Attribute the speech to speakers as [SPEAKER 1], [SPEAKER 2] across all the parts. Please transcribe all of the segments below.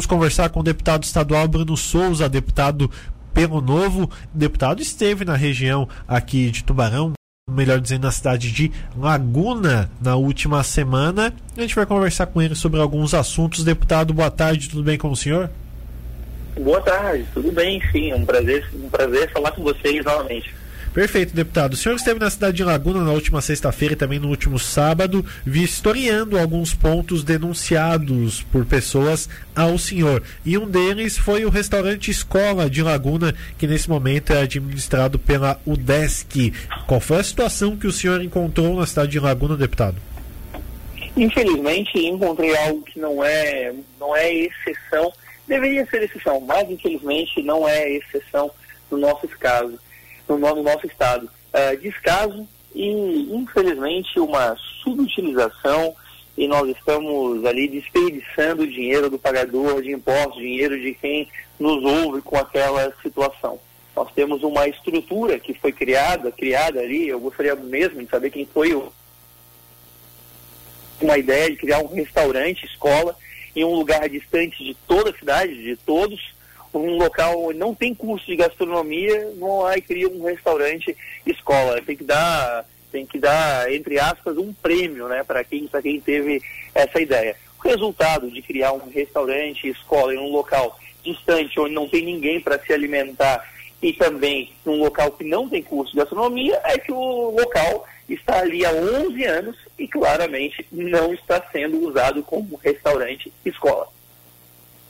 [SPEAKER 1] vamos conversar com o deputado estadual Bruno Souza, deputado pelo Novo. O deputado esteve na região aqui de Tubarão, melhor dizendo, na cidade de Laguna na última semana. A gente vai conversar com ele sobre alguns assuntos. Deputado, boa tarde, tudo bem com o senhor?
[SPEAKER 2] Boa tarde, tudo bem, sim. Um prazer, um prazer falar com vocês novamente.
[SPEAKER 1] Perfeito, deputado. O senhor esteve na cidade de Laguna na última sexta-feira e também no último sábado, vistoriando alguns pontos denunciados por pessoas ao senhor. E um deles foi o restaurante Escola de Laguna, que nesse momento é administrado pela UDESC. Qual foi a situação que o senhor encontrou na cidade de Laguna, deputado?
[SPEAKER 2] Infelizmente, encontrei algo que não é, não é exceção. Deveria ser exceção, mas infelizmente não é exceção no nosso caso no, no nosso estado. Uh, descaso e, infelizmente, uma subutilização e nós estamos ali desperdiçando o dinheiro do pagador de impostos, dinheiro de quem nos ouve com aquela situação. Nós temos uma estrutura que foi criada, criada ali, eu gostaria mesmo de saber quem foi o uma ideia de criar um restaurante, escola, em um lugar distante de toda a cidade, de todos, um local não tem curso de gastronomia, não lá e cria um restaurante escola. Tem que dar, tem que dar, entre aspas, um prêmio né, para quem, quem teve essa ideia. O resultado de criar um restaurante escola em um local distante, onde não tem ninguém para se alimentar, e também num local que não tem curso de gastronomia, é que o local está ali há 11 anos e claramente não está sendo usado como restaurante escola.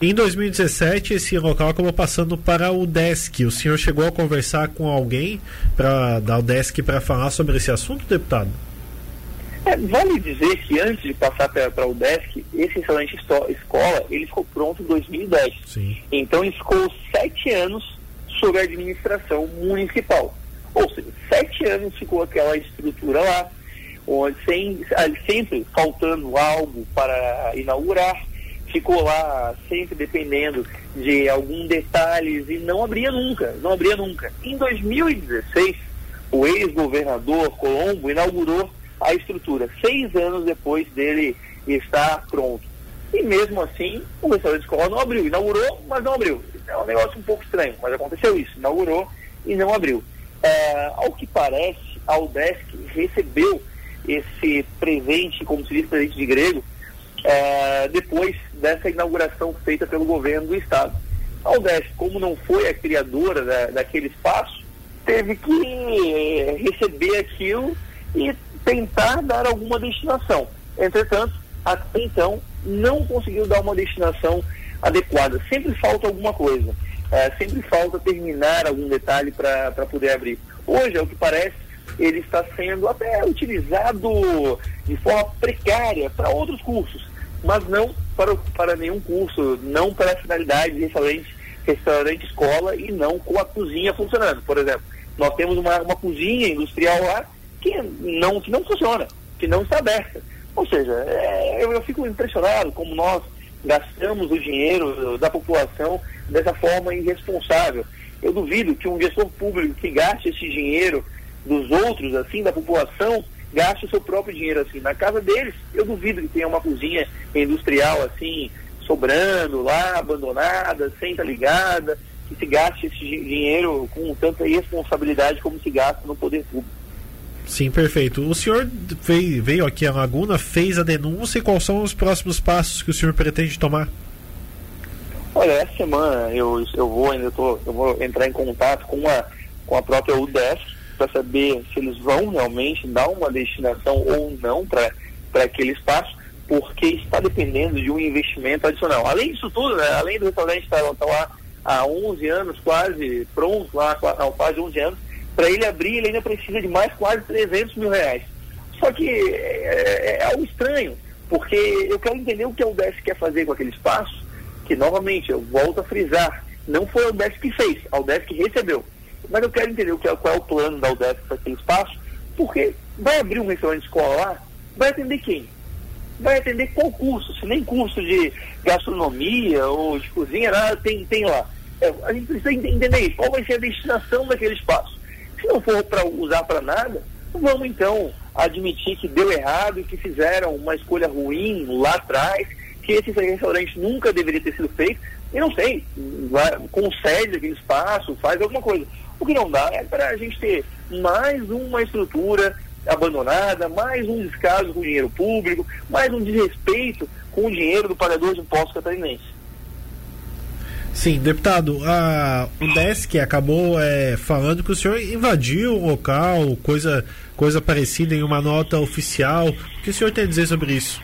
[SPEAKER 1] Em 2017, esse local acabou passando para o DESC. O senhor chegou a conversar com alguém para dar o DESC para falar sobre esse assunto, deputado?
[SPEAKER 2] É, vale dizer que antes de passar para o DESC, esse restaurante escola ele ficou pronto em 2010. Sim. Então ele ficou sete anos sob a administração municipal. Ou seja, sete anos ficou aquela estrutura lá, onde sem, sempre faltando algo para inaugurar ficou lá sempre dependendo de algum detalhes e não abria nunca, não abria nunca. Em 2016, o ex-governador Colombo inaugurou a estrutura, seis anos depois dele estar pronto. E mesmo assim, o restaurante escola não abriu. Inaugurou, mas não abriu. É um negócio um pouco estranho, mas aconteceu isso. Inaugurou e não abriu. É, ao que parece, a UDESC recebeu esse presente, como se diz, presente de grego, é, depois dessa inauguração feita pelo governo do estado. A UDESC, como não foi a criadora da, daquele espaço, teve que é, receber aquilo e tentar dar alguma destinação. Entretanto, até então, não conseguiu dar uma destinação adequada. Sempre falta alguma coisa. É, sempre falta terminar algum detalhe para poder abrir. Hoje, é o que parece, ele está sendo até utilizado de forma precária para outros cursos mas não para, para nenhum curso, não para a finalidade de restaurante, restaurante escola e não com a cozinha funcionando. Por exemplo, nós temos uma, uma cozinha industrial lá que não, que não funciona, que não está aberta. Ou seja, é, eu, eu fico impressionado como nós gastamos o dinheiro da população dessa forma irresponsável. Eu duvido que um gestor público que gaste esse dinheiro dos outros, assim, da população, gaste o seu próprio dinheiro assim. Na casa deles, eu duvido que tenha uma cozinha industrial assim, sobrando lá, abandonada, sem estar ligada, que se gaste esse dinheiro com tanta irresponsabilidade como se gasta no poder público.
[SPEAKER 1] Sim, perfeito. O senhor veio, aqui a Laguna, fez a denúncia e quais são os próximos passos que o senhor pretende tomar?
[SPEAKER 2] Olha, essa semana eu, eu vou ainda tô, eu vou entrar em contato com a, com a própria UDESC para saber se eles vão realmente dar uma destinação ou não para aquele espaço, porque está dependendo de um investimento adicional. Além disso tudo, né, além do restaurante estar, estar lá há 11 anos, quase pronto, lá há quase 11 anos, para ele abrir, ele ainda precisa de mais quase 300 mil reais. Só que é, é, é algo estranho, porque eu quero entender o que a UDESC quer fazer com aquele espaço, que novamente, eu volto a frisar, não foi a UDESC que fez, a UDESC que recebeu. Mas eu quero entender que é, qual é o plano da UDESC para aquele espaço, porque vai abrir um restaurante escola lá, vai atender quem? Vai atender qual curso? Se nem curso de gastronomia ou de cozinha, nada tem, tem lá. É, a gente precisa entender isso. Qual vai ser a destinação daquele espaço? Se não for para usar para nada, vamos então admitir que deu errado e que fizeram uma escolha ruim lá atrás, que esse restaurante nunca deveria ter sido feito. E não sei, vai, concede aquele espaço, faz alguma coisa. O que não dá é para a gente ter mais uma estrutura abandonada, mais um descaso com o dinheiro público, mais um desrespeito com o dinheiro do pagador de impostos catarinense.
[SPEAKER 1] Sim, deputado, a, o DESC acabou é, falando que o senhor invadiu o local, coisa, coisa parecida em uma nota oficial. O que o senhor tem a dizer sobre isso?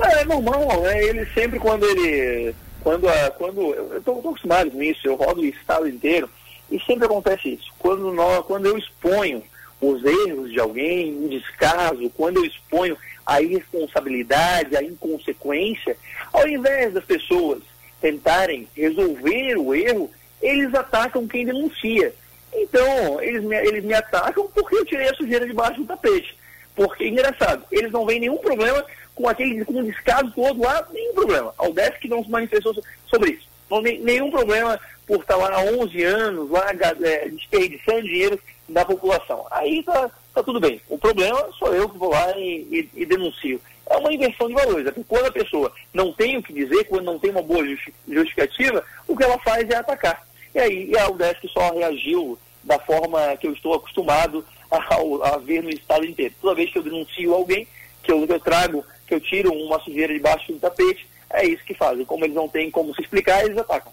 [SPEAKER 2] É, é normal, né? Ele sempre quando ele. Quando, a, quando eu estou acostumado com isso, eu rodo o estado inteiro, e sempre acontece isso. Quando, nós, quando eu exponho os erros de alguém, um descaso, quando eu exponho a irresponsabilidade, a inconsequência, ao invés das pessoas tentarem resolver o erro, eles atacam quem denuncia. Então, eles me, eles me atacam porque eu tirei a sujeira debaixo do tapete. Porque, engraçado, eles não veem nenhum problema com aquele com o descaso todo lá, nenhum problema. A UDESC não se manifestou sobre isso. Não, nenhum problema por estar lá há 11 anos, lá é, desperdiçando dinheiro da população. Aí tá, tá tudo bem. O problema sou eu que vou lá e, e, e denuncio é uma inversão de valores. É quando a pessoa não tem o que dizer, quando não tem uma boa justificativa, o que ela faz é atacar. E aí a UDESC só reagiu da forma que eu estou acostumado a, a ver no estado inteiro. Toda vez que eu denuncio alguém, que eu, que eu trago, que eu tiro uma sujeira debaixo do tapete, é isso que fazem. Como eles não têm como se explicar, eles atacam.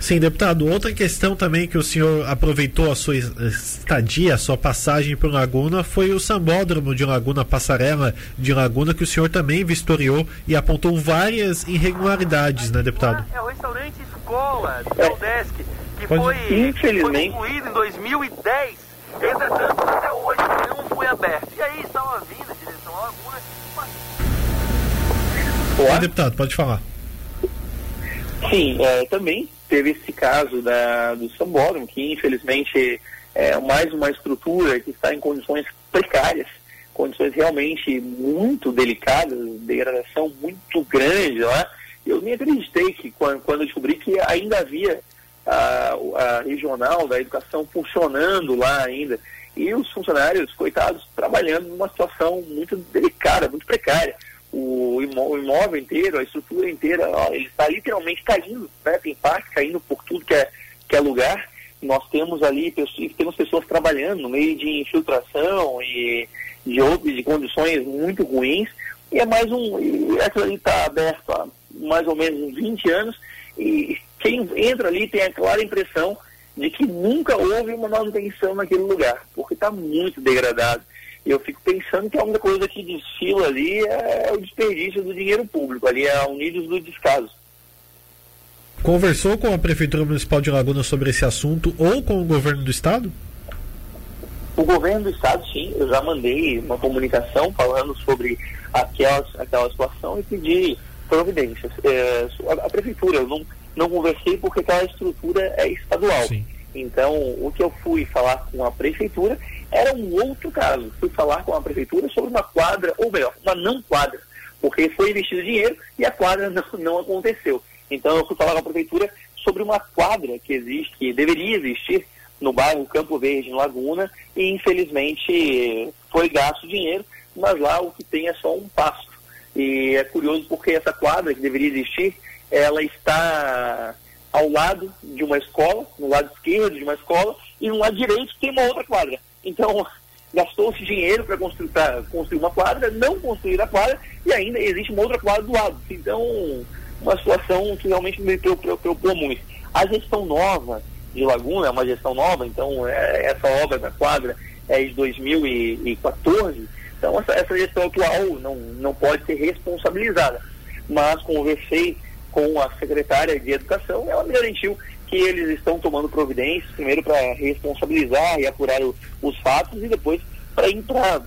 [SPEAKER 1] Sim, deputado. Outra questão também que o senhor aproveitou a sua estadia, a sua passagem por Laguna, foi o sambódromo de Laguna, passarela de Laguna, que o senhor também vistoriou e apontou várias irregularidades, né, deputado?
[SPEAKER 3] É o restaurante escola do Desk, que foi,
[SPEAKER 2] Infelizmente.
[SPEAKER 3] foi concluído em 2010. Entretanto, até hoje não foi aberto. E aí estava vindo
[SPEAKER 1] Oi, deputado, pode falar.
[SPEAKER 2] Sim, é, também teve esse caso da, do Sambódromo, que infelizmente é mais uma estrutura que está em condições precárias, condições realmente muito delicadas, degradação muito grande lá. Eu nem acreditei que quando, quando descobri que ainda havia a, a regional da educação funcionando lá ainda e os funcionários, coitados, trabalhando numa situação muito delicada, muito precária o, imó o imóvel inteiro, a estrutura inteira, ó, ele está literalmente caindo, né? tem parte caindo por tudo que é, que é lugar. Nós temos ali pessoas, temos pessoas trabalhando no meio de infiltração e de, de condições muito ruins. E é mais um. E aquilo ali está aberto há mais ou menos uns 20 anos. E quem entra ali tem a clara impressão de que nunca houve uma manutenção naquele lugar, porque está muito degradado. E eu fico pensando que a única coisa que desfila ali é o desperdício do dinheiro público, ali é Unidos do descaso.
[SPEAKER 1] Conversou com a Prefeitura Municipal de Laguna sobre esse assunto ou com o governo do Estado?
[SPEAKER 2] O governo do Estado, sim, eu já mandei uma comunicação falando sobre aquela, aquela situação e pedi providências. É, a, a, Prefeitura, eu não, não conversei porque aquela estrutura é estadual. Sim. Então, o que eu fui falar com a Prefeitura era um outro caso. Fui falar com a prefeitura sobre uma quadra, ou melhor, uma não quadra, porque foi investido dinheiro e a quadra não, não aconteceu. Então eu fui falar com a prefeitura sobre uma quadra que existe, que deveria existir no bairro Campo Verde, em Laguna, e infelizmente foi gasto dinheiro, mas lá o que tem é só um pasto. E é curioso porque essa quadra que deveria existir, ela está ao lado de uma escola, no lado esquerdo de uma escola, e no lado direito tem uma outra quadra. Então, gastou-se dinheiro para construir, construir uma quadra, não construir a quadra, e ainda existe uma outra quadra do lado. Então, uma situação que realmente me preocupou muito. A gestão nova de Laguna é uma gestão nova, então é, essa obra da quadra é de 2014, então essa, essa gestão atual não, não pode ser responsabilizada. Mas conversei com a secretária de Educação, ela me garantiu que eles estão tomando providências, primeiro para responsabilizar e apurar o, os fatos e depois para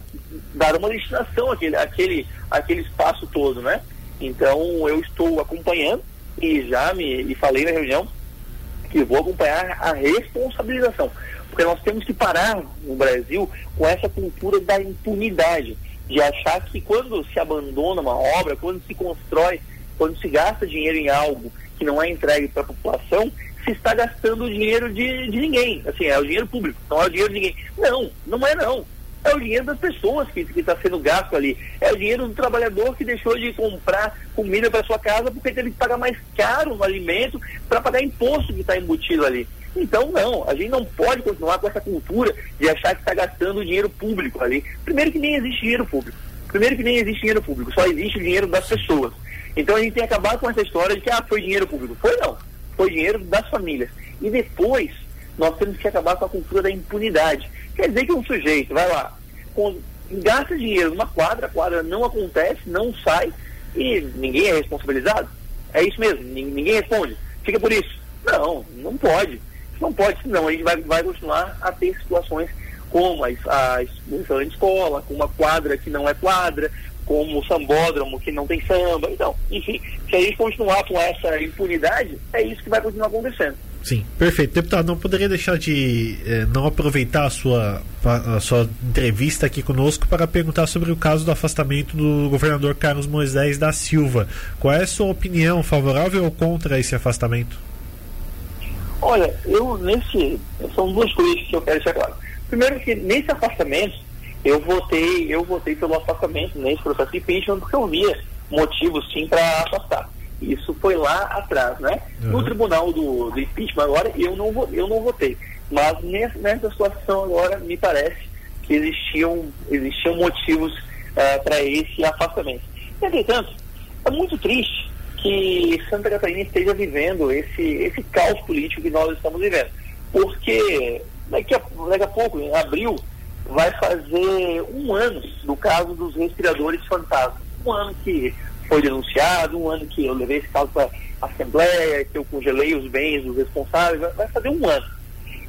[SPEAKER 2] dar uma destinação àquele, àquele, àquele espaço todo, né? Então eu estou acompanhando e já me e falei na reunião que vou acompanhar a responsabilização, porque nós temos que parar no Brasil com essa cultura da impunidade, de achar que quando se abandona uma obra, quando se constrói, quando se gasta dinheiro em algo que não é entregue para a população, se está gastando o dinheiro de, de ninguém. Assim, é o dinheiro público, não é o dinheiro de ninguém. Não, não é não. é o dinheiro das pessoas que está sendo gasto ali. É o dinheiro do trabalhador que deixou de comprar comida para sua casa porque teve que pagar mais caro no alimento para pagar imposto que está embutido ali. Então, não, a gente não pode continuar com essa cultura de achar que está gastando dinheiro público ali. Primeiro que nem existe dinheiro público. Primeiro que nem existe dinheiro público, só existe dinheiro das pessoas. Então a gente tem que acabar com essa história de que ah, foi dinheiro público. Foi não, foi dinheiro das famílias. E depois nós temos que acabar com a cultura da impunidade. Quer dizer que um sujeito vai lá, com, gasta dinheiro numa quadra, a quadra não acontece, não sai e ninguém é responsabilizado? É isso mesmo, ninguém responde. Fica por isso. Não, não pode. Não pode, senão a gente vai, vai continuar a ter situações como a, a de escola, com uma quadra que não é quadra, como o sambódromo que não tem samba. Então, enfim, se a gente continuar com essa impunidade, é isso que vai continuar acontecendo.
[SPEAKER 1] Sim, perfeito. Deputado, não poderia deixar de eh, não aproveitar a sua, a sua entrevista aqui conosco para perguntar sobre o caso do afastamento do governador Carlos Moisés da Silva. Qual é a sua opinião, favorável ou contra esse afastamento?
[SPEAKER 2] Olha, eu nesse. São duas coisas que eu quero deixar claro. Primeiro que nesse afastamento, eu votei, eu votei pelo afastamento nesse processo de impeachment porque eu via motivos sim para afastar. Isso foi lá atrás, né? Uhum. No tribunal do, do, impeachment agora eu não, eu não votei. Mas nessa, nessa situação agora me parece que existiam, existiam motivos uh, para esse afastamento. Entretanto, é muito triste que Santa Catarina esteja vivendo esse, esse caos político que nós estamos vivendo. Porque daqui a, daqui a pouco, em abril, vai fazer um ano do caso dos respiradores fantasmas. Um ano que foi denunciado, um ano que eu levei esse caso para a Assembleia, que eu congelei os bens dos responsáveis, vai fazer um ano.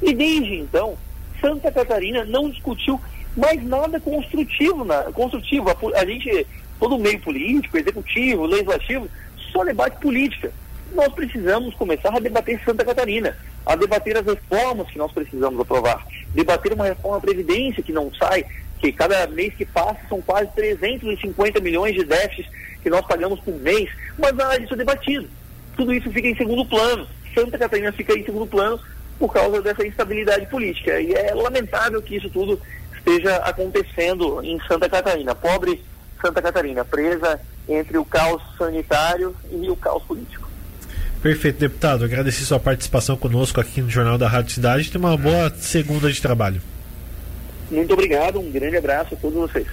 [SPEAKER 2] E desde então, Santa Catarina não discutiu mais nada construtivo. Na, construtivo. A, a gente, todo o meio político, executivo, legislativo, só debate política. Nós precisamos começar a debater Santa Catarina, a debater as reformas que nós precisamos aprovar, debater uma reforma da Previdência que não sai, que cada mês que passa são quase 350 milhões de déficits que nós pagamos por mês, mas nada disso é debatido. Tudo isso fica em segundo plano. Santa Catarina fica em segundo plano por causa dessa instabilidade política. E é lamentável que isso tudo esteja acontecendo em Santa Catarina. Pobre Santa Catarina, presa entre o caos sanitário e o caos político.
[SPEAKER 1] Perfeito, deputado. Agradecer sua participação conosco aqui no Jornal da Rádio Cidade. Tenha uma boa segunda de trabalho.
[SPEAKER 2] Muito obrigado, um grande abraço a todos vocês.